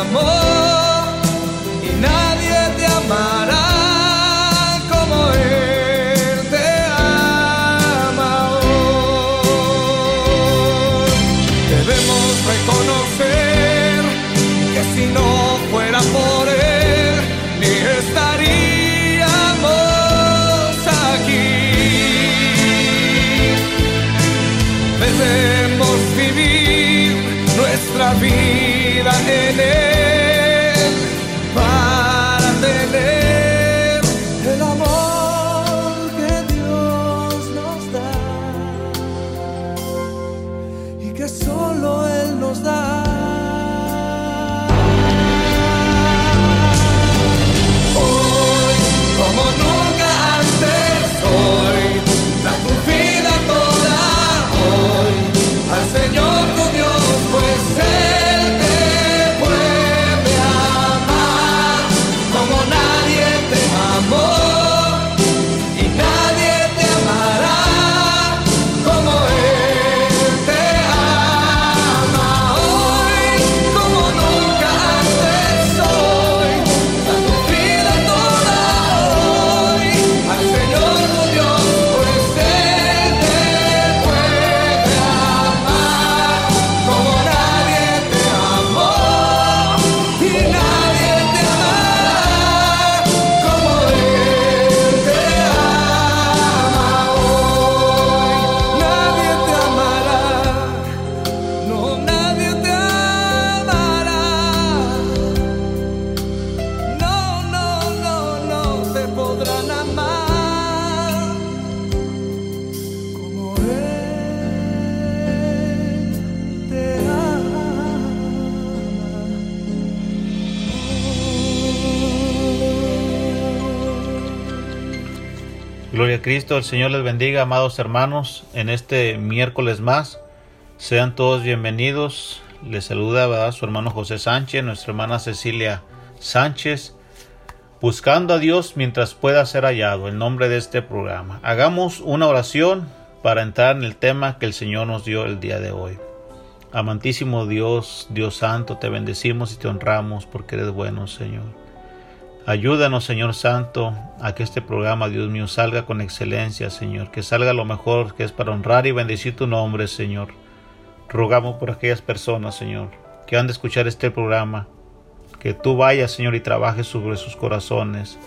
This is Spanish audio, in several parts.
amor. Cristo, el Señor les bendiga, amados hermanos, en este miércoles más. Sean todos bienvenidos. Les saluda su hermano José Sánchez, nuestra hermana Cecilia Sánchez, buscando a Dios mientras pueda ser hallado, el nombre de este programa. Hagamos una oración para entrar en el tema que el Señor nos dio el día de hoy. Amantísimo Dios, Dios Santo, te bendecimos y te honramos porque eres bueno, Señor. Ayúdanos, Señor Santo, a que este programa, Dios mío, salga con excelencia, Señor, que salga lo mejor que es para honrar y bendecir tu nombre, Señor. Rogamos por aquellas personas, Señor, que han de escuchar este programa, que tú vayas, Señor, y trabajes sobre sus corazones.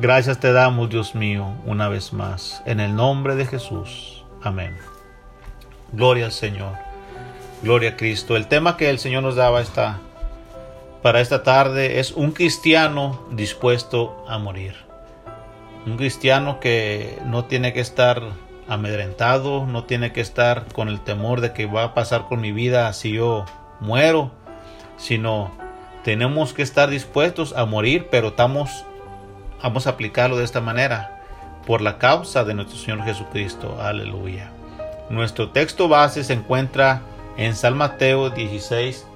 Gracias te damos, Dios mío, una vez más, en el nombre de Jesús. Amén. Gloria al Señor. Gloria a Cristo. El tema que el Señor nos daba esta para esta tarde es un cristiano dispuesto a morir. Un cristiano que no tiene que estar amedrentado, no tiene que estar con el temor de que va a pasar con mi vida si yo muero, sino tenemos que estar dispuestos a morir, pero estamos, vamos a aplicarlo de esta manera, por la causa de nuestro Señor Jesucristo. Aleluya. Nuestro texto base se encuentra en San Mateo 16,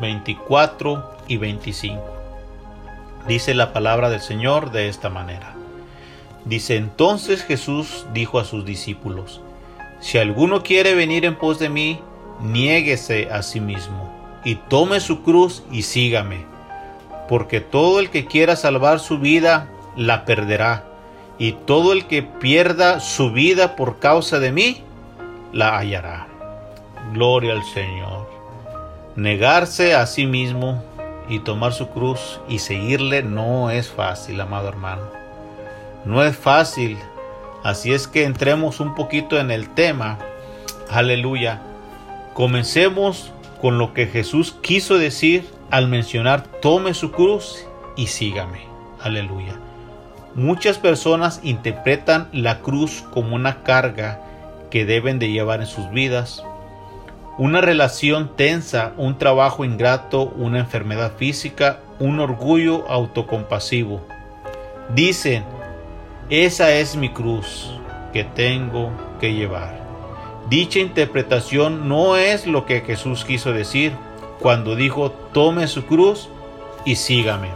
24 y 25. Dice la palabra del Señor de esta manera. Dice entonces Jesús dijo a sus discípulos, Si alguno quiere venir en pos de mí, niéguese a sí mismo, y tome su cruz y sígame. Porque todo el que quiera salvar su vida, la perderá. Y todo el que pierda su vida por causa de mí, la hallará. Gloria al Señor. Negarse a sí mismo y tomar su cruz y seguirle no es fácil, amado hermano. No es fácil. Así es que entremos un poquito en el tema. Aleluya. Comencemos con lo que Jesús quiso decir al mencionar tome su cruz y sígame. Aleluya. Muchas personas interpretan la cruz como una carga que deben de llevar en sus vidas, una relación tensa, un trabajo ingrato, una enfermedad física, un orgullo autocompasivo. Dicen, esa es mi cruz que tengo que llevar. Dicha interpretación no es lo que Jesús quiso decir cuando dijo, tome su cruz y sígame.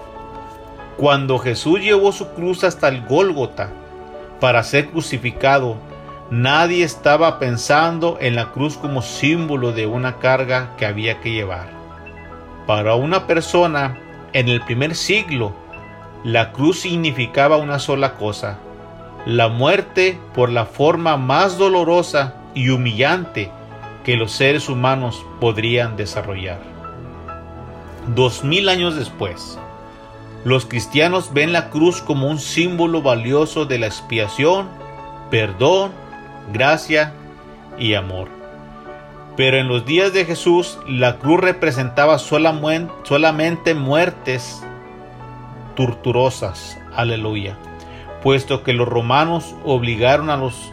Cuando Jesús llevó su cruz hasta el Gólgota para ser crucificado, nadie estaba pensando en la cruz como símbolo de una carga que había que llevar. Para una persona en el primer siglo, la cruz significaba una sola cosa, la muerte por la forma más dolorosa y humillante que los seres humanos podrían desarrollar. Dos mil años después, los cristianos ven la cruz como un símbolo valioso de la expiación, perdón, gracia y amor. Pero en los días de Jesús la cruz representaba solamente muertes torturosas, aleluya, puesto que los romanos obligaron a los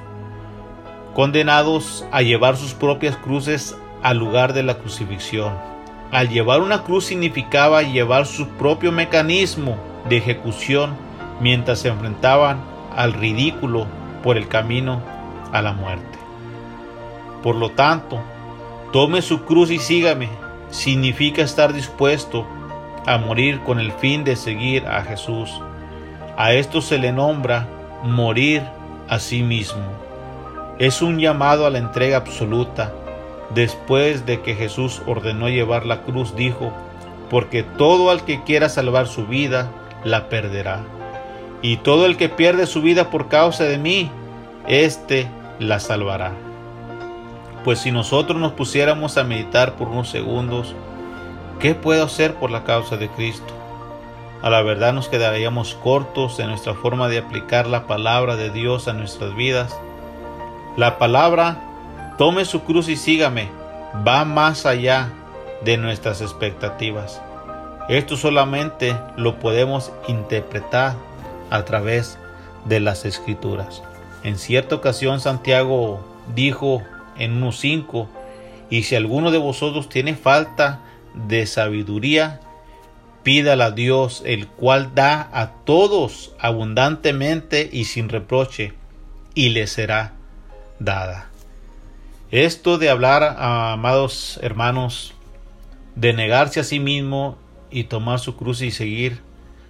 condenados a llevar sus propias cruces al lugar de la crucifixión. Al llevar una cruz significaba llevar su propio mecanismo de ejecución mientras se enfrentaban al ridículo por el camino a la muerte. Por lo tanto, tome su cruz y sígame significa estar dispuesto a morir con el fin de seguir a Jesús. A esto se le nombra morir a sí mismo es un llamado a la entrega absoluta. Después de que Jesús ordenó llevar la cruz, dijo, porque todo el que quiera salvar su vida, la perderá. Y todo el que pierde su vida por causa de mí, éste la salvará. Pues si nosotros nos pusiéramos a meditar por unos segundos, ¿qué puedo hacer por la causa de Cristo? A la verdad nos quedaríamos cortos en nuestra forma de aplicar la palabra de Dios a nuestras vidas la palabra, tome su cruz y sígame, va más allá de nuestras expectativas. Esto solamente lo podemos interpretar a través de las escrituras. En cierta ocasión Santiago dijo en 1.5, y si alguno de vosotros tiene falta de sabiduría, pídala a Dios, el cual da a todos abundantemente y sin reproche, y le será dada. Esto de hablar, amados hermanos, de negarse a sí mismo y tomar su cruz y seguir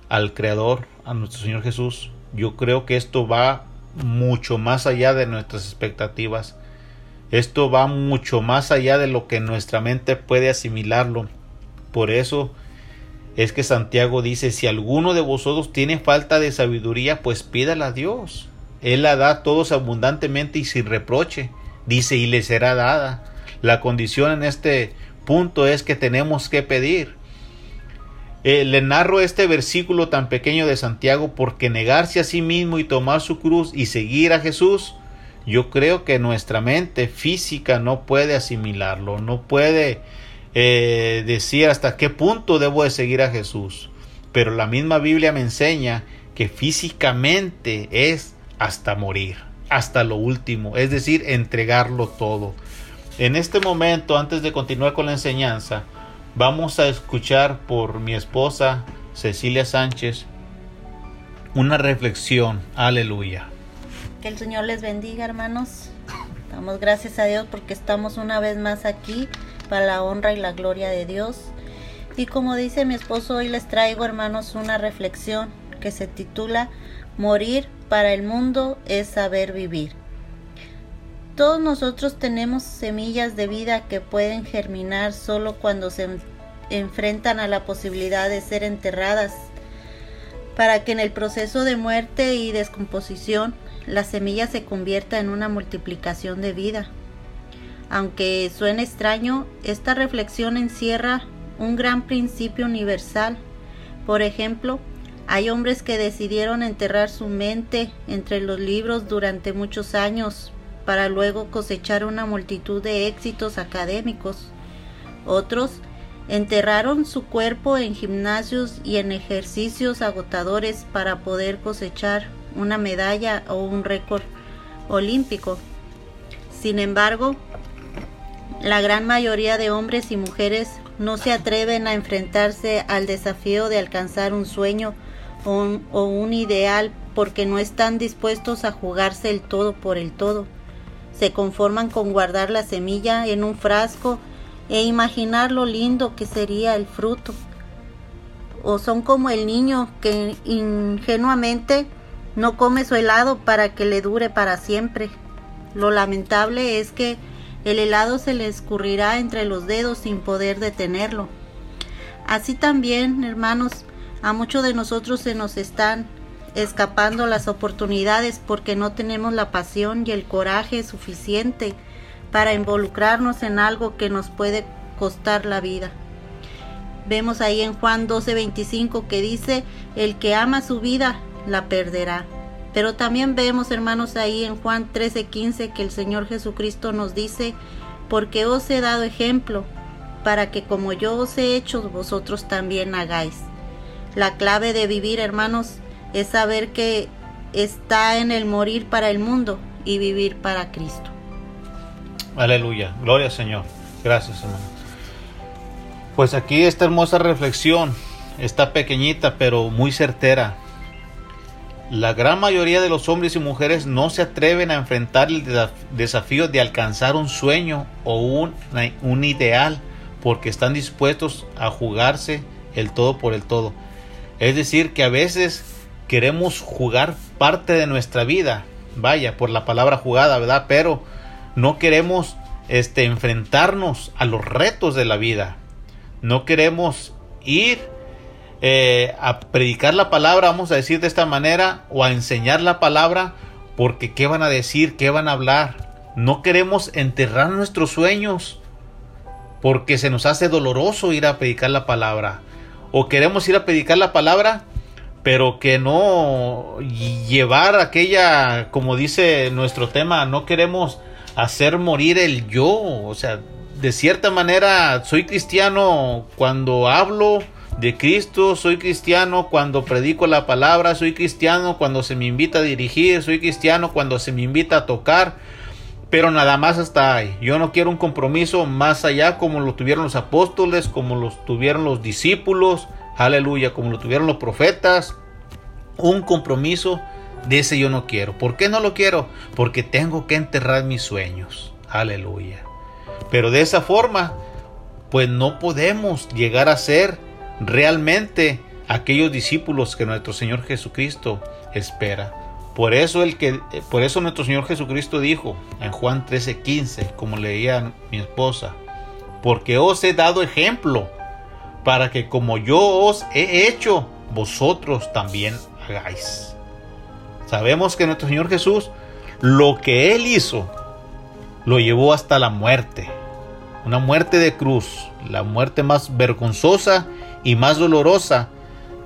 al Creador, a nuestro Señor Jesús, yo creo que esto va mucho más allá de nuestras expectativas. Esto va mucho más allá de lo que nuestra mente puede asimilarlo. Por eso es que Santiago dice, si alguno de vosotros tiene falta de sabiduría, pues pídala a Dios, él la da a todos abundantemente y sin reproche. Dice, y le será dada. La condición en este punto es que tenemos que pedir. Eh, le narro este versículo tan pequeño de Santiago porque negarse a sí mismo y tomar su cruz y seguir a Jesús, yo creo que nuestra mente física no puede asimilarlo, no puede eh, decir hasta qué punto debo de seguir a Jesús. Pero la misma Biblia me enseña que físicamente es hasta morir, hasta lo último, es decir, entregarlo todo. En este momento, antes de continuar con la enseñanza, vamos a escuchar por mi esposa Cecilia Sánchez una reflexión. Aleluya. Que el Señor les bendiga, hermanos. Damos gracias a Dios porque estamos una vez más aquí para la honra y la gloria de Dios. Y como dice mi esposo, hoy les traigo, hermanos, una reflexión que se titula Morir para el mundo es saber vivir. Todos nosotros tenemos semillas de vida que pueden germinar solo cuando enfrentan a la posibilidad de ser enterradas para que en el proceso de muerte y descomposición la semilla se convierta en una multiplicación de vida. Aunque suene extraño, esta reflexión encierra un gran principio universal. Por ejemplo, hay hombres que decidieron enterrar su mente entre los libros durante muchos años para luego cosechar una multitud de éxitos académicos. Otros enterraron su cuerpo en gimnasios y en ejercicios agotadores para poder cosechar una medalla o un récord olímpico. Sin embargo, la gran mayoría de hombres y mujeres no se atreven a enfrentarse al desafío de alcanzar un sueño o un, ideal porque no están dispuestos a jugarse el todo por el todo. Se conforman con guardar la semilla en un frasco e imaginar lo lindo que sería el fruto. O son como el niño que ingenuamente no come su helado para que le dure para siempre. Lo lamentable es que el helado se le escurrirá entre los dedos sin poder detenerlo. Así también, hermanos, a muchos de nosotros se nos están escapando las oportunidades porque no tenemos la pasión y el coraje suficiente para involucrarnos en algo que nos puede costar la vida. Vemos ahí en Juan 12:25 que dice, el que ama su vida la perderá. Pero también vemos, hermanos, ahí en Juan 13:15 que el Señor Jesucristo nos dice, porque os he dado ejemplo, para que como yo os he hecho, vosotros también hagáis. La clave de vivir, hermanos, es saber que está en el morir para el mundo y vivir para Cristo. Aleluya, gloria al Señor. Gracias, hermano. Pues aquí esta hermosa reflexión está pequeñita pero muy certera. La gran mayoría de los hombres y mujeres no se atreven a enfrentar el desafío de alcanzar un sueño o un, un ideal porque están dispuestos a jugarse el todo por el todo. Es decir, que a veces queremos jugar parte de nuestra vida, vaya, por la palabra jugada, ¿verdad? Pero no queremos este, enfrentarnos a los retos de la vida. No queremos ir eh, a predicar la palabra, vamos a decir de esta manera, o a enseñar la palabra, porque ¿qué van a decir? ¿Qué van a hablar? No queremos enterrar nuestros sueños, porque se nos hace doloroso ir a predicar la palabra. O queremos ir a predicar la palabra, pero que no llevar aquella, como dice nuestro tema, no queremos hacer morir el yo. O sea, de cierta manera soy cristiano cuando hablo, de Cristo, soy cristiano cuando predico la palabra, soy cristiano cuando se me invita a dirigir, soy cristiano cuando se me invita a tocar, pero nada más hasta ahí. Yo no quiero un compromiso más allá como lo tuvieron los apóstoles, como lo tuvieron los discípulos, aleluya, como lo tuvieron los profetas. Un compromiso de ese yo no quiero. ¿Por qué no lo quiero? Porque tengo que enterrar mis sueños. Aleluya. Pero de esa forma, pues no podemos llegar a ser realmente aquellos discípulos que nuestro Señor Jesucristo espera. Por eso, el que, por eso nuestro Señor Jesucristo dijo en Juan 13:15, como leía mi esposa, porque os he dado ejemplo para que como yo os he hecho, vosotros también hagáis. Sabemos que nuestro Señor Jesús, lo que Él hizo, lo llevó hasta la muerte. Una muerte de cruz, la muerte más vergonzosa y más dolorosa,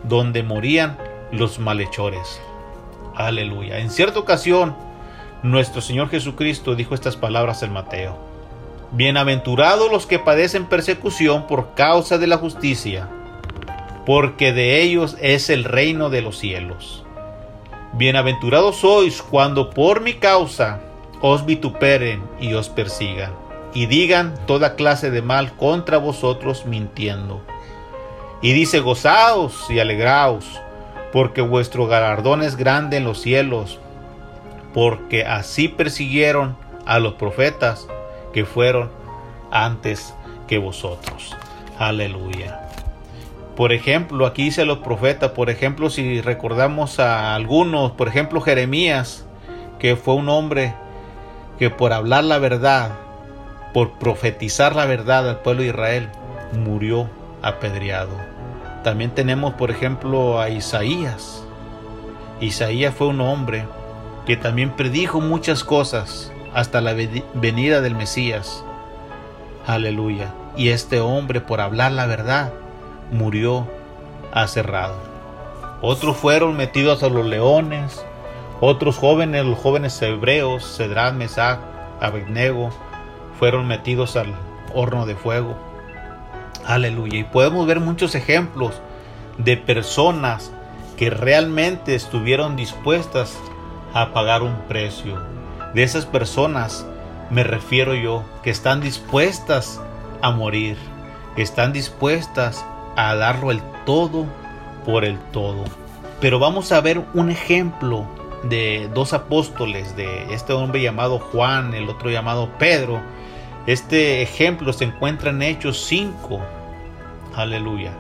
donde morían los malhechores. Aleluya. En cierta ocasión, nuestro Señor Jesucristo dijo estas palabras en Mateo. Bienaventurados los que padecen persecución por causa de la justicia, porque de ellos es el reino de los cielos. Bienaventurados sois cuando por mi causa os vituperen y os persigan, y digan toda clase de mal contra vosotros mintiendo. Y dice, gozaos y alegraos, porque vuestro galardón es grande en los cielos, porque así persiguieron a los profetas que fueron antes que vosotros. Aleluya. Por ejemplo, aquí dice los profetas, por ejemplo, si recordamos a algunos, por ejemplo Jeremías, que fue un hombre que por hablar la verdad, por profetizar la verdad al pueblo de Israel, murió apedreado. También tenemos, por ejemplo, a Isaías. Isaías fue un hombre que también predijo muchas cosas hasta la venida del Mesías. Aleluya. Y este hombre, por hablar la verdad, murió aserrado. Otros fueron metidos a los leones, otros jóvenes, los jóvenes hebreos, Cedrán, Mesac, Abednego, fueron metidos al horno de fuego. Aleluya. Y podemos ver muchos ejemplos de personas que realmente estuvieron dispuestas a pagar un precio. De esas personas me refiero yo, que están dispuestas a morir, que están dispuestas a darlo el todo por el todo. Pero vamos a ver un ejemplo de dos apóstoles, de este hombre llamado Juan, el otro llamado Pedro. Este ejemplo se encuentra en Hechos 5, aleluya,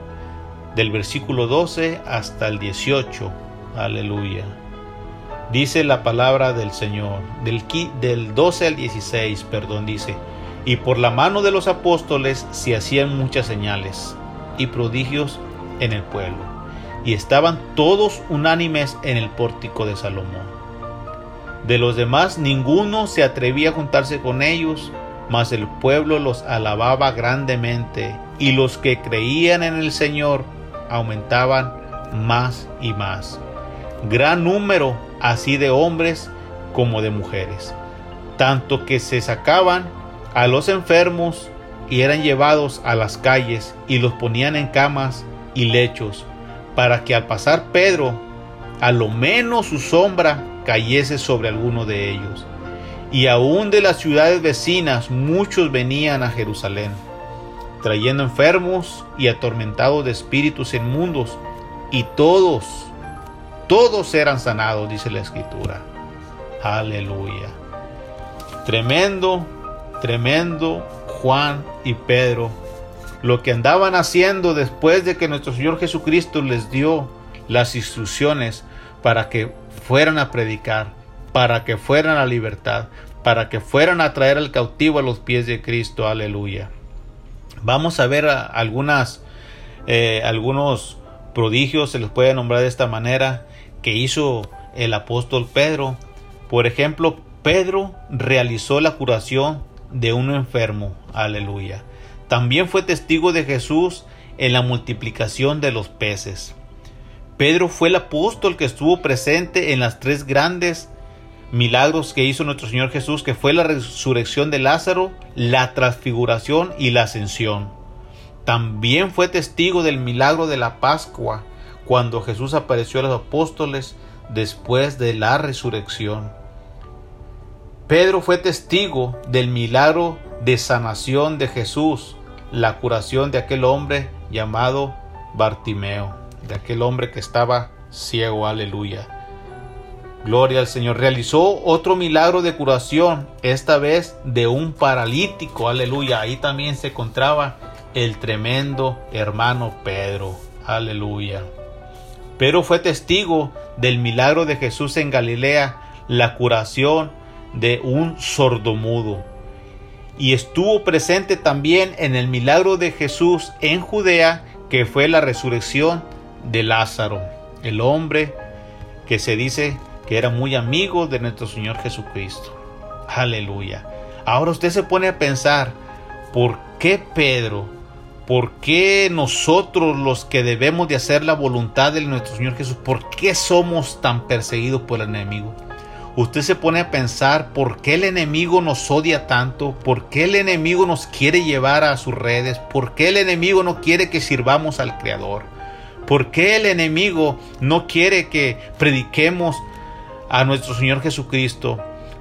del versículo 12 hasta el 18, aleluya. Dice la palabra del Señor, del, del 12 al 16, perdón, dice, y por la mano de los apóstoles se hacían muchas señales y prodigios en el pueblo y estaban todos unánimes en el pórtico de Salomón. De los demás ninguno se atrevía a juntarse con ellos, mas el pueblo los alababa grandemente, y los que creían en el Señor aumentaban más y más. Gran número así de hombres como de mujeres, tanto que se sacaban a los enfermos y eran llevados a las calles y los ponían en camas y lechos para que al pasar Pedro, a lo menos su sombra cayese sobre alguno de ellos. Y aún de las ciudades vecinas muchos venían a Jerusalén, trayendo enfermos y atormentados de espíritus inmundos, y todos, todos eran sanados, dice la escritura. Aleluya. Tremendo, tremendo Juan y Pedro lo que andaban haciendo después de que nuestro Señor Jesucristo les dio las instrucciones para que fueran a predicar, para que fueran a libertad, para que fueran a traer al cautivo a los pies de Cristo. Aleluya. Vamos a ver algunas, eh, algunos prodigios, se les puede nombrar de esta manera, que hizo el apóstol Pedro. Por ejemplo, Pedro realizó la curación de un enfermo. Aleluya. También fue testigo de Jesús en la multiplicación de los peces. Pedro fue el apóstol que estuvo presente en las tres grandes milagros que hizo nuestro Señor Jesús, que fue la resurrección de Lázaro, la transfiguración y la ascensión. También fue testigo del milagro de la Pascua, cuando Jesús apareció a los apóstoles después de la resurrección. Pedro fue testigo del milagro de sanación de Jesús, la curación de aquel hombre llamado Bartimeo, de aquel hombre que estaba ciego, aleluya. Gloria al Señor. Realizó otro milagro de curación, esta vez de un paralítico, aleluya. Ahí también se encontraba el tremendo hermano Pedro, aleluya. Pero fue testigo del milagro de Jesús en Galilea, la curación de un sordomudo y estuvo presente también en el milagro de Jesús en Judea, que fue la resurrección de Lázaro, el hombre que se dice que era muy amigo de nuestro Señor Jesucristo. Aleluya. Ahora usted se pone a pensar, ¿por qué Pedro? ¿Por qué nosotros los que debemos de hacer la voluntad de nuestro Señor Jesús, por qué somos tan perseguidos por el enemigo? usted se pone a pensar por qué el enemigo nos odia tanto, por qué el enemigo nos quiere llevar a sus redes, por qué el enemigo no quiere que sirvamos al Creador, por qué el enemigo no quiere que prediquemos a nuestro Señor Jesucristo,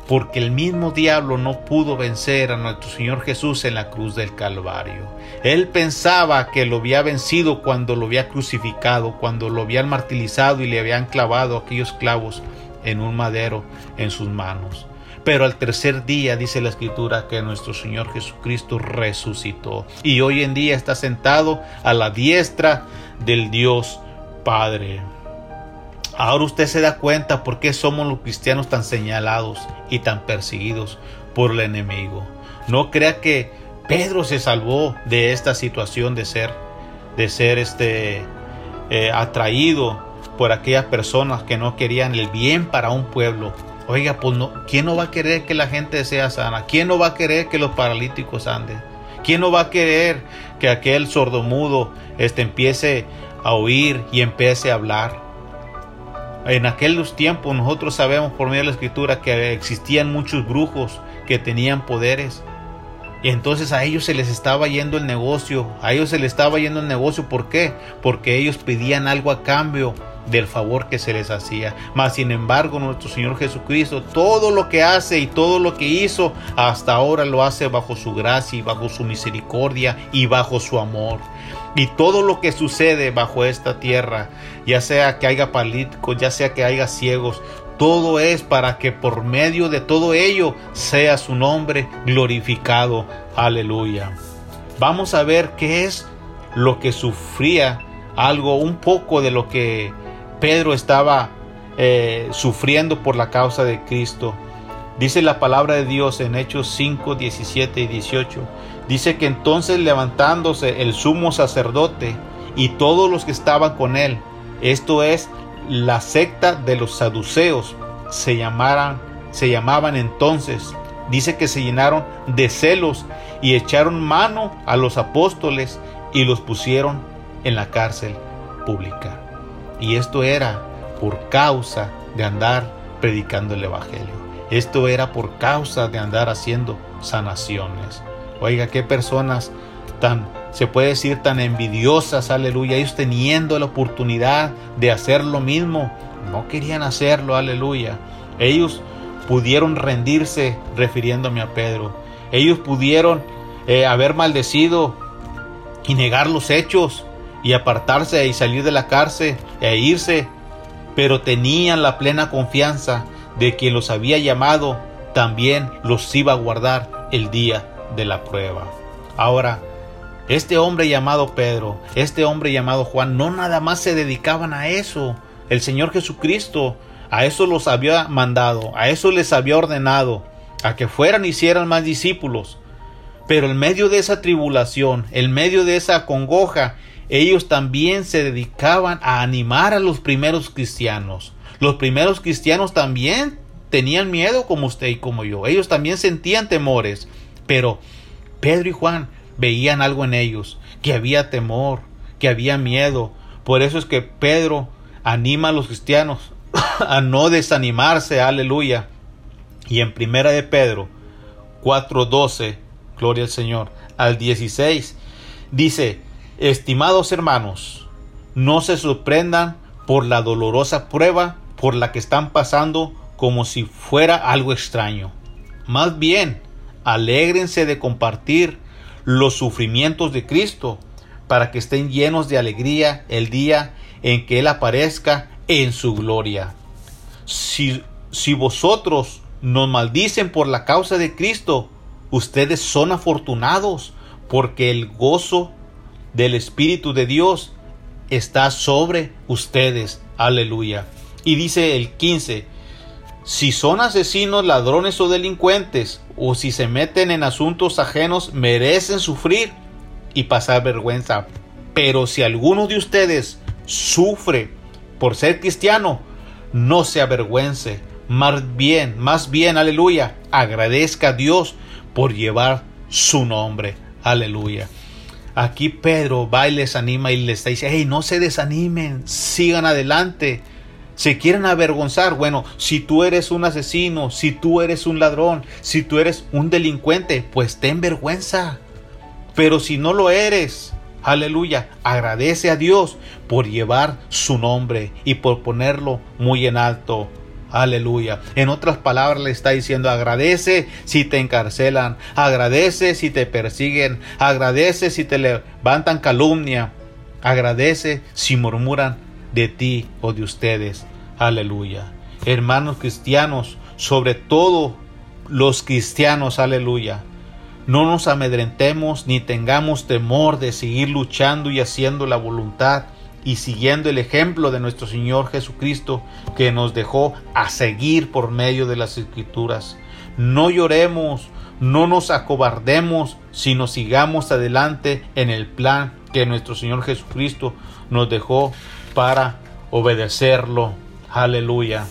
porque el mismo diablo no pudo vencer a nuestro Señor Jesús en la cruz del Calvario. Él pensaba que lo había vencido cuando lo había crucificado, cuando lo habían martirizado y le habían clavado aquellos clavos en un madero en sus manos. Pero al tercer día dice la escritura que nuestro Señor Jesucristo resucitó y hoy en día está sentado a la diestra del Dios Padre. Ahora usted se da cuenta por qué somos los cristianos tan señalados y tan perseguidos por el enemigo. No crea que Pedro se salvó de esta situación de ser de ser este eh, atraído por aquellas personas que no querían el bien para un pueblo. Oiga, pues no, ¿quién no va a querer que la gente sea sana? ¿Quién no va a querer que los paralíticos anden? ¿Quién no va a querer que aquel sordomudo este, empiece a oír y empiece a hablar? En aquellos tiempos nosotros sabemos por medio de la escritura que existían muchos brujos que tenían poderes. Y entonces a ellos se les estaba yendo el negocio, a ellos se les estaba yendo el negocio, ¿por qué? Porque ellos pedían algo a cambio del favor que se les hacía. Mas sin embargo, nuestro Señor Jesucristo, todo lo que hace y todo lo que hizo hasta ahora lo hace bajo su gracia y bajo su misericordia y bajo su amor. Y todo lo que sucede bajo esta tierra, ya sea que haya políticos, ya sea que haya ciegos, todo es para que por medio de todo ello sea su nombre glorificado. Aleluya. Vamos a ver qué es lo que sufría, algo un poco de lo que Pedro estaba eh, sufriendo por la causa de Cristo. Dice la palabra de Dios en Hechos 5, 17 y 18. Dice que entonces levantándose el sumo sacerdote y todos los que estaban con él, esto es la secta de los saduceos, se, llamaran, se llamaban entonces. Dice que se llenaron de celos y echaron mano a los apóstoles y los pusieron en la cárcel pública. Y esto era por causa de andar predicando el Evangelio. Esto era por causa de andar haciendo sanaciones. Oiga, qué personas tan, se puede decir, tan envidiosas, aleluya. Ellos teniendo la oportunidad de hacer lo mismo, no querían hacerlo, aleluya. Ellos pudieron rendirse, refiriéndome a Pedro. Ellos pudieron eh, haber maldecido y negar los hechos, y apartarse y salir de la cárcel e irse, pero tenían la plena confianza de quien los había llamado también los iba a guardar el día de la prueba. Ahora, este hombre llamado Pedro, este hombre llamado Juan, no nada más se dedicaban a eso. El Señor Jesucristo a eso los había mandado, a eso les había ordenado, a que fueran y hicieran más discípulos. Pero en medio de esa tribulación, en medio de esa congoja, ellos también se dedicaban a animar a los primeros cristianos. Los primeros cristianos también tenían miedo como usted y como yo. Ellos también sentían temores. Pero Pedro y Juan veían algo en ellos, que había temor, que había miedo. Por eso es que Pedro anima a los cristianos a no desanimarse, aleluya. Y en primera de Pedro 4:12, gloria al Señor, al 16 dice, Estimados hermanos, no se sorprendan por la dolorosa prueba por la que están pasando como si fuera algo extraño. Más bien, alégrense de compartir los sufrimientos de Cristo para que estén llenos de alegría el día en que Él aparezca en su gloria. Si, si vosotros nos maldicen por la causa de Cristo, ustedes son afortunados porque el gozo del Espíritu de Dios está sobre ustedes. Aleluya. Y dice el 15, si son asesinos, ladrones o delincuentes, o si se meten en asuntos ajenos, merecen sufrir y pasar vergüenza. Pero si alguno de ustedes sufre por ser cristiano, no se avergüence. Más bien, más bien, aleluya, agradezca a Dios por llevar su nombre. Aleluya. Aquí Pedro va y les anima y les dice, hey, no se desanimen, sigan adelante. Se quieren avergonzar. Bueno, si tú eres un asesino, si tú eres un ladrón, si tú eres un delincuente, pues ten vergüenza. Pero si no lo eres, aleluya, agradece a Dios por llevar su nombre y por ponerlo muy en alto. Aleluya. En otras palabras le está diciendo, agradece si te encarcelan, agradece si te persiguen, agradece si te levantan calumnia, agradece si murmuran de ti o de ustedes. Aleluya. Hermanos cristianos, sobre todo los cristianos, aleluya. No nos amedrentemos ni tengamos temor de seguir luchando y haciendo la voluntad y siguiendo el ejemplo de nuestro Señor Jesucristo que nos dejó a seguir por medio de las escrituras. No lloremos, no nos acobardemos, sino sigamos adelante en el plan que nuestro Señor Jesucristo nos dejó para obedecerlo. Aleluya.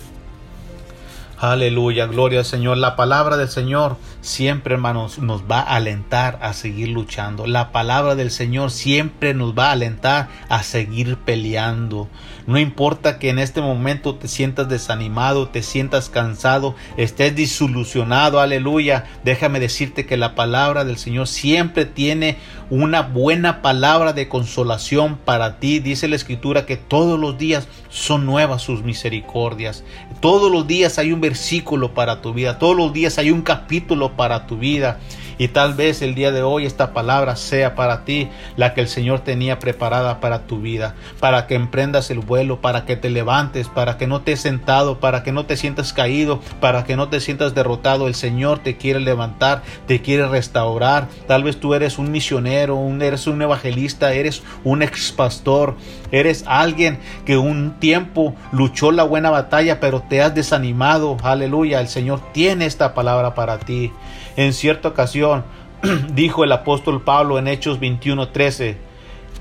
Aleluya, gloria al Señor. La palabra del Señor siempre, hermanos, nos va a alentar a seguir luchando. La palabra del Señor siempre nos va a alentar a seguir peleando. No importa que en este momento te sientas desanimado, te sientas cansado, estés disolucionado, aleluya. Déjame decirte que la palabra del Señor siempre tiene una buena palabra de consolación para ti. Dice la Escritura que todos los días son nuevas sus misericordias. Todos los días hay un versículo para tu vida. Todos los días hay un capítulo para tu vida. Y tal vez el día de hoy esta palabra sea para ti la que el Señor tenía preparada para tu vida, para que emprendas el vuelo, para que te levantes, para que no te sentado, para que no te sientas caído, para que no te sientas derrotado. El Señor te quiere levantar, te quiere restaurar. Tal vez tú eres un misionero, un, eres un evangelista, eres un ex pastor, eres alguien que un tiempo luchó la buena batalla, pero te has desanimado. Aleluya, el Señor tiene esta palabra para ti. En cierta ocasión dijo el apóstol Pablo en Hechos 21:13,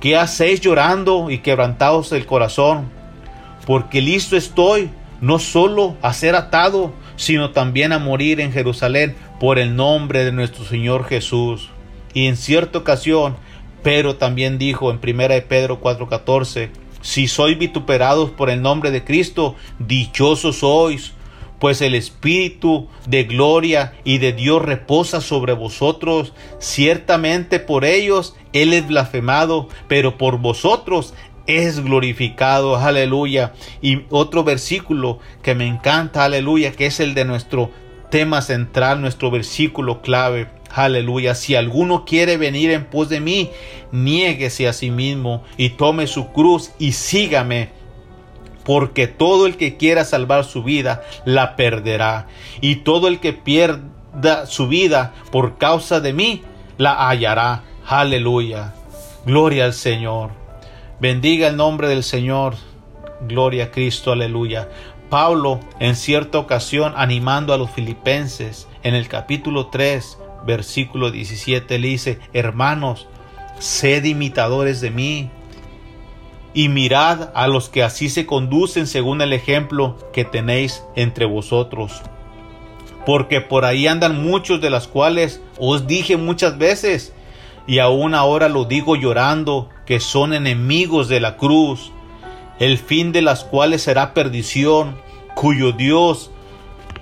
¿qué hacéis llorando y quebrantados el corazón? Porque listo estoy no solo a ser atado, sino también a morir en Jerusalén por el nombre de nuestro Señor Jesús. Y en cierta ocasión, Pedro también dijo en 1 de Pedro 4:14, si sois vituperados por el nombre de Cristo, dichosos sois, pues el Espíritu de gloria y de Dios reposa sobre vosotros. Ciertamente por ellos Él es blasfemado, pero por vosotros es glorificado. Aleluya. Y otro versículo que me encanta, aleluya, que es el de nuestro tema central, nuestro versículo clave. Aleluya. Si alguno quiere venir en pos de mí, niéguese a sí mismo y tome su cruz y sígame porque todo el que quiera salvar su vida la perderá, y todo el que pierda su vida por causa de mí la hallará. Aleluya. Gloria al Señor. Bendiga el nombre del Señor. Gloria a Cristo. Aleluya. Pablo en cierta ocasión animando a los filipenses en el capítulo 3 versículo 17 le dice, hermanos, sed imitadores de mí y mirad a los que así se conducen según el ejemplo que tenéis entre vosotros. Porque por ahí andan muchos de las cuales os dije muchas veces, y aún ahora lo digo llorando, que son enemigos de la cruz, el fin de las cuales será perdición, cuyo Dios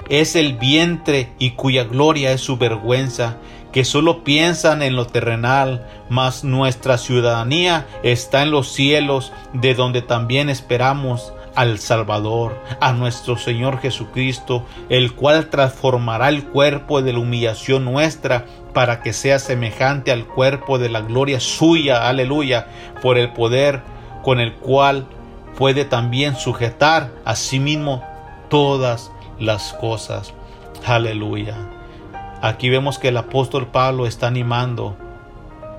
es el vientre y cuya gloria es su vergüenza, que solo piensan en lo terrenal, mas nuestra ciudadanía está en los cielos, de donde también esperamos al Salvador, a nuestro Señor Jesucristo, el cual transformará el cuerpo de la humillación nuestra para que sea semejante al cuerpo de la gloria suya, aleluya, por el poder con el cual puede también sujetar a sí mismo todas las cosas. Aleluya. Aquí vemos que el apóstol Pablo está animando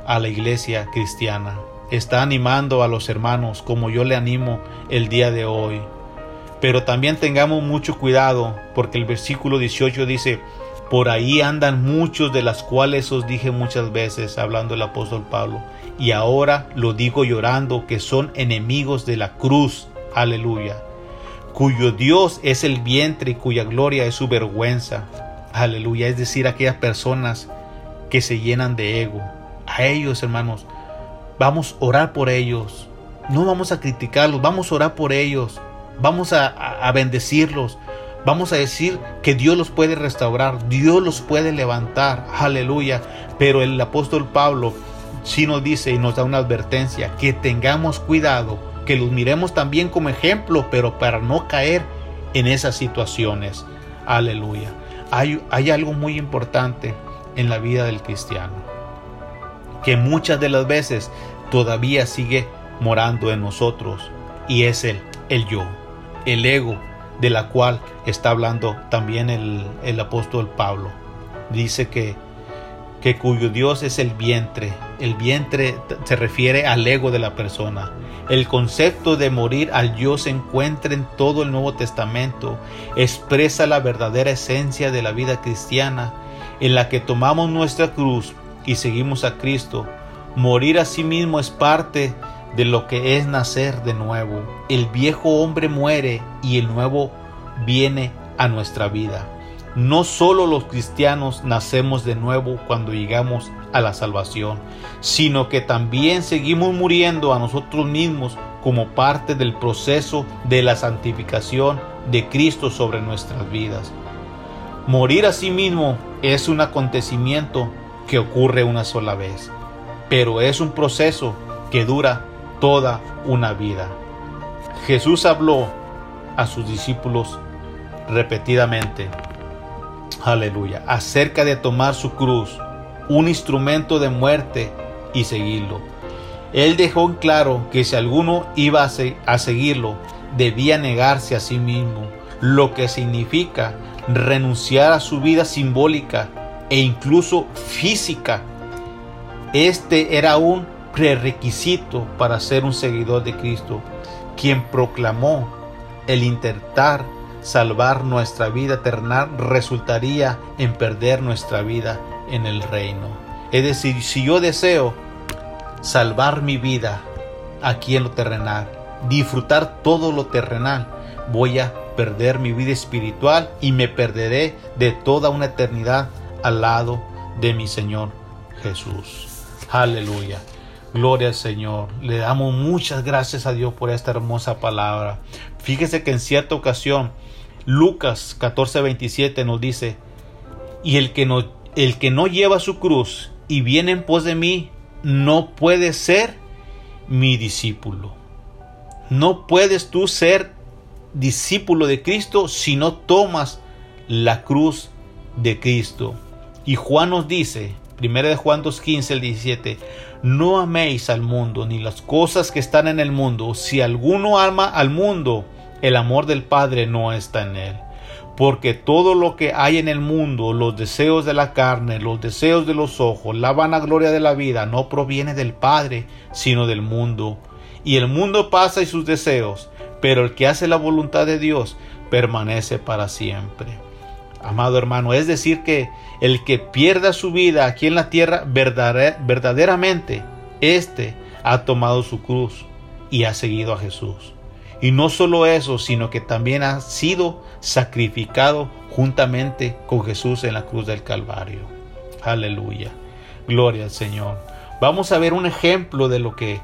a la iglesia cristiana, está animando a los hermanos como yo le animo el día de hoy. Pero también tengamos mucho cuidado porque el versículo 18 dice, por ahí andan muchos de las cuales os dije muchas veces, hablando el apóstol Pablo, y ahora lo digo llorando, que son enemigos de la cruz, aleluya, cuyo Dios es el vientre y cuya gloria es su vergüenza Aleluya, es decir, aquellas personas que se llenan de ego. A ellos, hermanos, vamos a orar por ellos. No vamos a criticarlos, vamos a orar por ellos. Vamos a, bendecirlos. Vamos a decir que Dios los puede restaurar, Dios los puede levantar. Aleluya. Pero el apóstol Pablo sí nos dice y nos da una advertencia, que tengamos cuidado, que los miremos también como ejemplo, pero para no caer en esas situaciones. Aleluya hay, algo muy importante en la vida del cristiano, que muchas de las veces todavía sigue morando en nosotros, y es el, el yo, el ego, de la cual está hablando también el, el apóstol Pablo. Dice que, que cuyo Dios es el vientre, el vientre se refiere al ego de la persona, el concepto de morir al yo se encuentra en todo el Nuevo Testamento, expresa la verdadera esencia de la vida cristiana, en la que tomamos nuestra cruz y seguimos a Cristo, Morir a sí mismo es parte de lo que es nacer de nuevo. El viejo hombre muere y el nuevo viene a nuestra vida. No solo los cristianos nacemos de nuevo cuando llegamos a la salvación, sino que también seguimos muriendo a nosotros mismos como parte del proceso de la santificación de Cristo sobre nuestras vidas. Morir a sí mismo es un acontecimiento que ocurre una sola vez, pero es un proceso que dura toda una vida. Jesús habló a sus discípulos repetidamente aleluya, acerca de tomar su cruz, un instrumento de muerte y seguirlo. Él dejó en claro que si alguno iba a seguirlo, debía negarse a sí mismo, lo que significa renunciar a su vida simbólica e incluso física. Este era un prerequisito para ser un seguidor de Cristo, quien proclamó el intentar salvar nuestra vida eterna resultaría en perder nuestra vida en el reino. Es decir, si yo deseo salvar mi vida aquí en lo terrenal, disfrutar todo lo terrenal, voy a perder mi vida espiritual y me perderé de toda una eternidad al lado de mi Señor Jesús. Aleluya. Gloria al Señor. Le damos muchas gracias a Dios por esta hermosa palabra. Fíjese que en cierta ocasión Lucas 14:27 nos dice, y el que, no, el que no lleva su cruz y viene en pos de mí, no puede ser mi discípulo. No puedes tú ser discípulo de Cristo si no tomas la cruz de Cristo. Y Juan nos dice, 1 de Juan 2.15 el 17, no améis al mundo ni las cosas que están en el mundo. Si alguno ama al mundo, el amor del Padre no está en él. Porque todo lo que hay en el mundo, los deseos de la carne, los deseos de los ojos, la vanagloria de la vida, no proviene del Padre, sino del mundo. Y el mundo pasa y sus deseos, pero el que hace la voluntad de Dios permanece para siempre. Amado hermano, es decir que el que pierda su vida aquí en la tierra verdaderamente, éste ha tomado su cruz y ha seguido a Jesús. Y no solo eso, sino que también ha sido sacrificado juntamente con Jesús en la cruz del Calvario. Aleluya. Gloria al Señor. Vamos a ver un ejemplo de lo que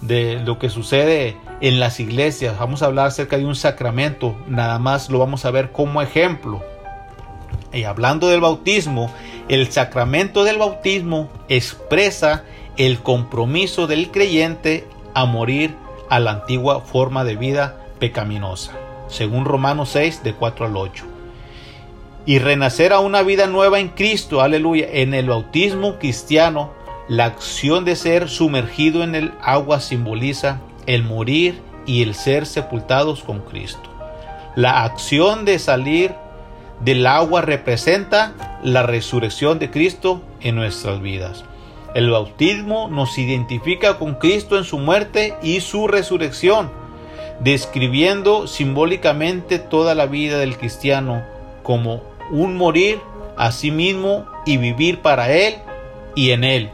de lo que sucede en las iglesias. Vamos a hablar acerca de un sacramento, nada más lo vamos a ver como ejemplo. Y hablando del bautismo, el sacramento del bautismo expresa el compromiso del creyente a morir a la antigua forma de vida pecaminosa, según Romanos 6 de 4 al 8. Y renacer a una vida nueva en Cristo, aleluya, en el bautismo cristiano, la acción de ser sumergido en el agua simboliza el morir y el ser sepultados con Cristo. La acción de salir del agua representa la resurrección de Cristo en nuestras vidas. El bautismo nos identifica con Cristo en su muerte y su resurrección, describiendo simbólicamente toda la vida del cristiano como un morir a sí mismo y vivir para Él y en Él,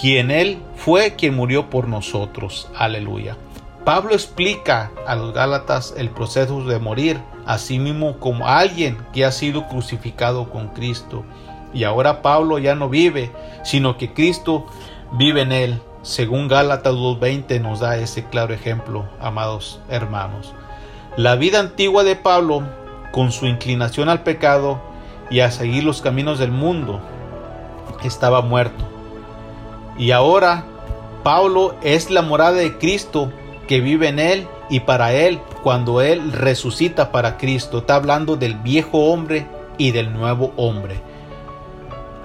quien Él fue quien murió por nosotros. Aleluya. Pablo explica a los Gálatas el proceso de morir a sí mismo como alguien que ha sido crucificado con Cristo y ahora Pablo ya no vive, sino que Cristo vive en él. Según Gálatas 2.20 nos da ese claro ejemplo, amados hermanos. La vida antigua de Pablo, con su inclinación al pecado y a seguir los caminos del mundo, estaba muerto. Y ahora Pablo es la morada de Cristo que vive en él y para él cuando él resucita para Cristo. Está hablando del viejo hombre y del nuevo hombre.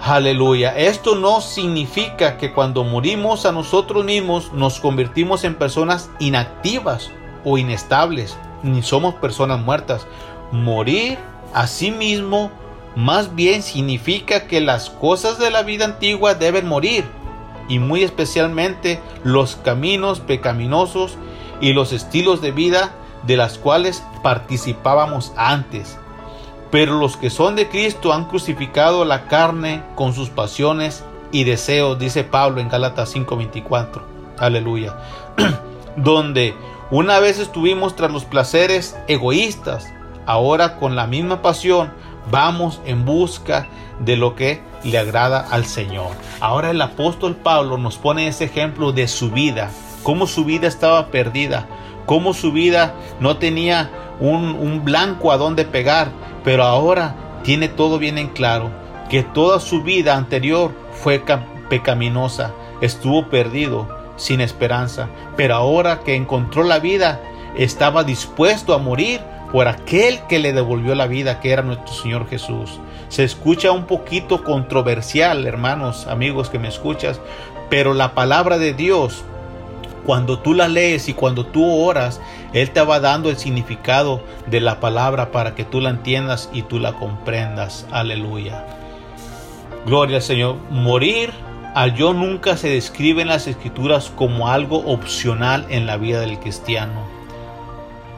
Aleluya. Esto no significa que cuando morimos a nosotros mismos nos convertimos en personas inactivas o inestables, ni somos personas muertas. Morir a sí mismo más bien significa que las cosas de la vida antigua deben morir, y muy especialmente los caminos pecaminosos y los estilos de vida de las cuales participábamos antes pero los que son de Cristo han crucificado la carne con sus pasiones y deseos, dice Pablo en Gálatas 5:24. Aleluya. Donde una vez estuvimos tras los placeres egoístas, ahora con la misma pasión vamos en busca de lo que le agrada al Señor. Ahora el apóstol Pablo nos pone ese ejemplo de su vida, cómo su vida estaba perdida, cómo su vida no tenía un, un blanco a donde pegar, pero ahora tiene todo bien en claro, que toda su vida anterior fue pecaminosa, estuvo perdido, sin esperanza, pero ahora que encontró la vida, estaba dispuesto a morir por aquel que le devolvió la vida, que era nuestro Señor Jesús. Se escucha un poquito controversial, hermanos, amigos que me escuchas, pero la palabra de Dios, cuando tú la lees y cuando tú oras, Él te va dando el significado de la palabra para que tú la entiendas y tú la comprendas. Aleluya. Gloria al Señor. Morir al yo nunca se describe en las escrituras como algo opcional en la vida del cristiano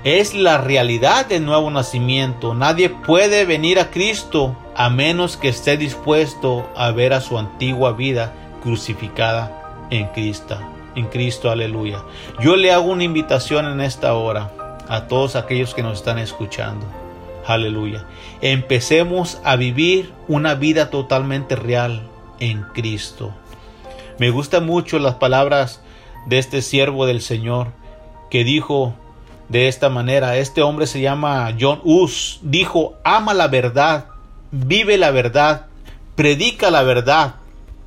es la realidad del nuevo nacimiento. Nadie puede venir a Cristo a menos que esté dispuesto a ver a su antigua vida crucificada en Cristo. En Cristo, aleluya. Yo le hago una invitación en esta hora a todos aquellos que nos están escuchando. Aleluya. Empecemos a vivir una vida totalmente real en Cristo. Me gustan mucho las palabras de este siervo del Señor que dijo, de esta manera. Este hombre se llama John Hus. Dijo, ama la verdad, vive la verdad, predica la verdad,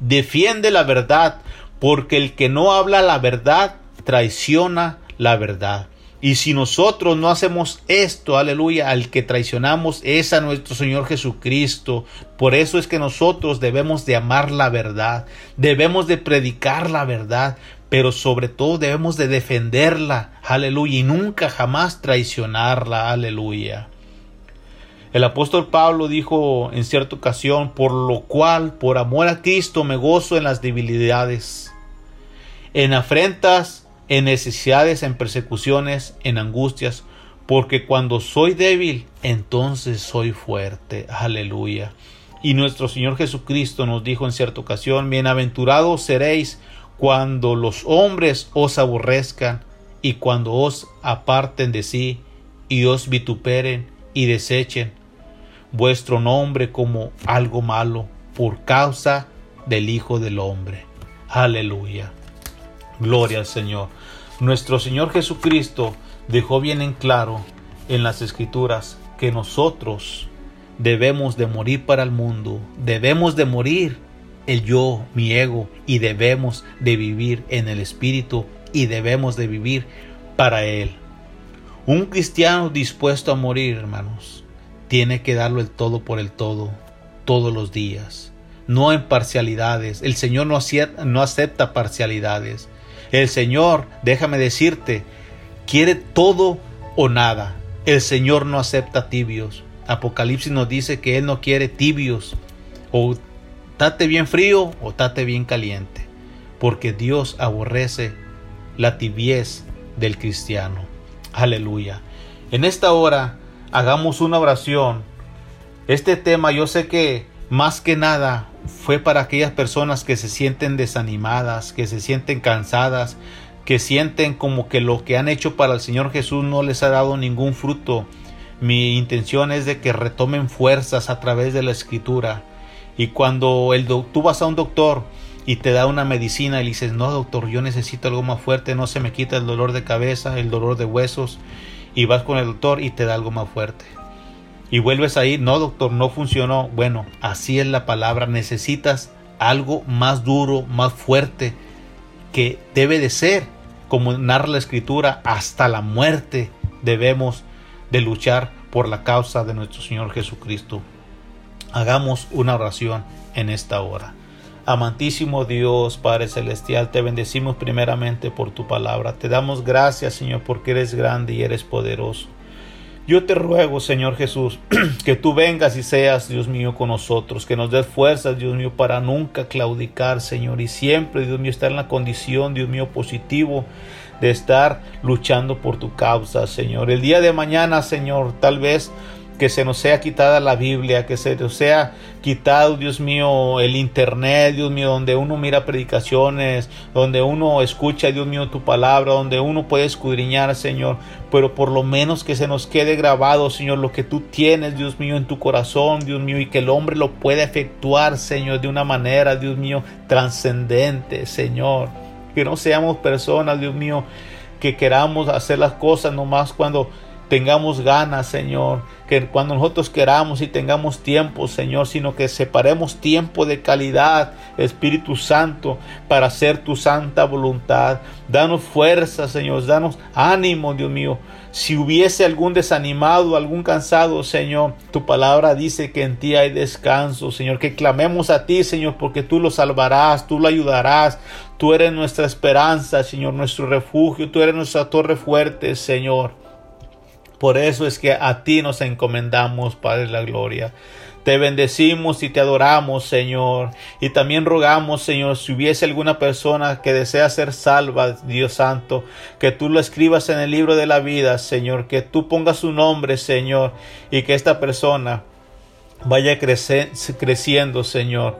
defiende la verdad, porque el que no habla la verdad traiciona la verdad. Y si nosotros no hacemos esto, aleluya, al que traicionamos es a nuestro Señor Jesucristo. Por eso es que nosotros debemos de amar la verdad, debemos de predicar la verdad, pero sobre todo debemos de defenderla, aleluya, y nunca jamás traicionarla, aleluya. El apóstol Pablo dijo en cierta ocasión, por lo cual, por amor a Cristo, me gozo en las debilidades, en afrentas, en necesidades, en persecuciones, en angustias, porque cuando soy débil, entonces soy fuerte, aleluya. Y nuestro Señor Jesucristo nos dijo en cierta ocasión, bienaventurados seréis cuando los hombres os aborrezcan y cuando os aparten de sí y os vituperen y desechen vuestro nombre como algo malo por causa del Hijo del Hombre. Aleluya. Gloria al Señor. Nuestro Señor Jesucristo dejó bien en claro en las Escrituras que nosotros debemos de morir para el mundo, debemos de morir el yo, mi ego, y debemos de vivir en el Espíritu y debemos de vivir para Él. Un cristiano dispuesto a morir, hermanos, tiene que darlo el todo por el todo, todos los días, no en parcialidades. El Señor no acepta, parcialidades. El Señor, déjame decirte, quiere todo o nada. El Señor no acepta tibios. Apocalipsis nos dice que Él no quiere tibios o tate bien frío o tate bien caliente, porque Dios aborrece la tibiez del cristiano. Aleluya. En esta hora hagamos una oración. Este tema yo sé que más que nada fue para aquellas personas que se sienten desanimadas, que se sienten cansadas, que sienten como que lo que han hecho para el Señor Jesús no les ha dado ningún fruto. Mi intención es de que retomen fuerzas a través de la escritura y cuando el tú vas a un doctor y te da una medicina y le dices, no doctor, yo necesito algo más fuerte, no se me quita el dolor de cabeza, el dolor de huesos, y vas con el doctor y te da algo más fuerte. Y vuelves ahí, no doctor, no funcionó. Bueno, así es la palabra, necesitas algo más duro, más fuerte, que debe de ser, como narra la escritura, hasta la muerte debemos de luchar por la causa de nuestro Señor Jesucristo. Hagamos una oración en esta hora. Amantísimo Dios, Padre Celestial, te bendecimos primeramente por tu palabra. Te damos gracias, Señor, porque eres grande y eres poderoso. Yo te ruego, Señor Jesús, que tú vengas y seas, Dios mío, con nosotros, que nos des fuerzas, Dios mío, para nunca claudicar, Señor, y siempre, Dios mío, estar en la condición, Dios mío, positivo de estar luchando por tu causa, Señor. El día de mañana, Señor, tal vez que se nos sea quitada la Biblia, que se nos sea quitado, Dios mío, el internet, Dios mío, donde uno mira predicaciones, donde uno escucha, Dios mío, tu palabra, donde uno puede escudriñar, Señor, pero por lo menos que se nos quede grabado, Señor, lo que tú tienes, Dios mío, en tu corazón, Dios mío, y que el hombre lo pueda efectuar, Señor, de una manera, Dios mío, trascendente, Señor. Que no seamos personas, Dios mío, que queramos hacer las cosas nomás cuando tengamos ganas, Señor, que cuando nosotros queramos y tengamos tiempo, Señor, sino que separemos tiempo de calidad, Espíritu Santo, para hacer tu santa voluntad. Danos fuerza, Señor, danos ánimo, Dios mío. Si hubiese algún desanimado, algún cansado, Señor, tu palabra dice que en ti hay descanso, Señor, que clamemos a ti, Señor, porque tú lo salvarás, tú lo ayudarás, tú eres nuestra esperanza, Señor, nuestro refugio, tú eres nuestra torre fuerte, Señor. Por eso es que a ti nos encomendamos, Padre de la Gloria. Te bendecimos y te adoramos, Señor. Y también rogamos, Señor, si hubiese alguna persona que desea ser salva, Dios Santo, que tú lo escribas en el libro de la vida, Señor, que tú pongas su nombre, Señor, y que esta persona vaya creciendo, Señor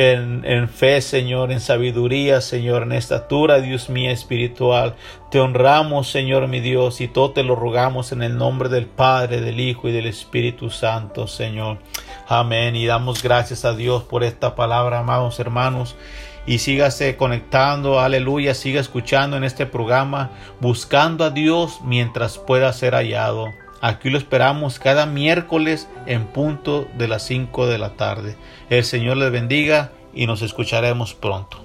en, fe, Señor, en sabiduría, Señor, en estatura, Dios mío, espiritual. Te honramos, Señor, mi Dios, y todo te lo rogamos en el nombre del Padre, del Hijo y del Espíritu Santo, Señor. Amén. Y damos gracias a Dios por esta palabra, amados hermanos y sígase conectando, aleluya, siga escuchando en este programa, buscando a Dios mientras pueda ser hallado. Aquí lo esperamos cada miércoles en punto de las 5 de la tarde. El Señor les bendiga y nos escucharemos pronto.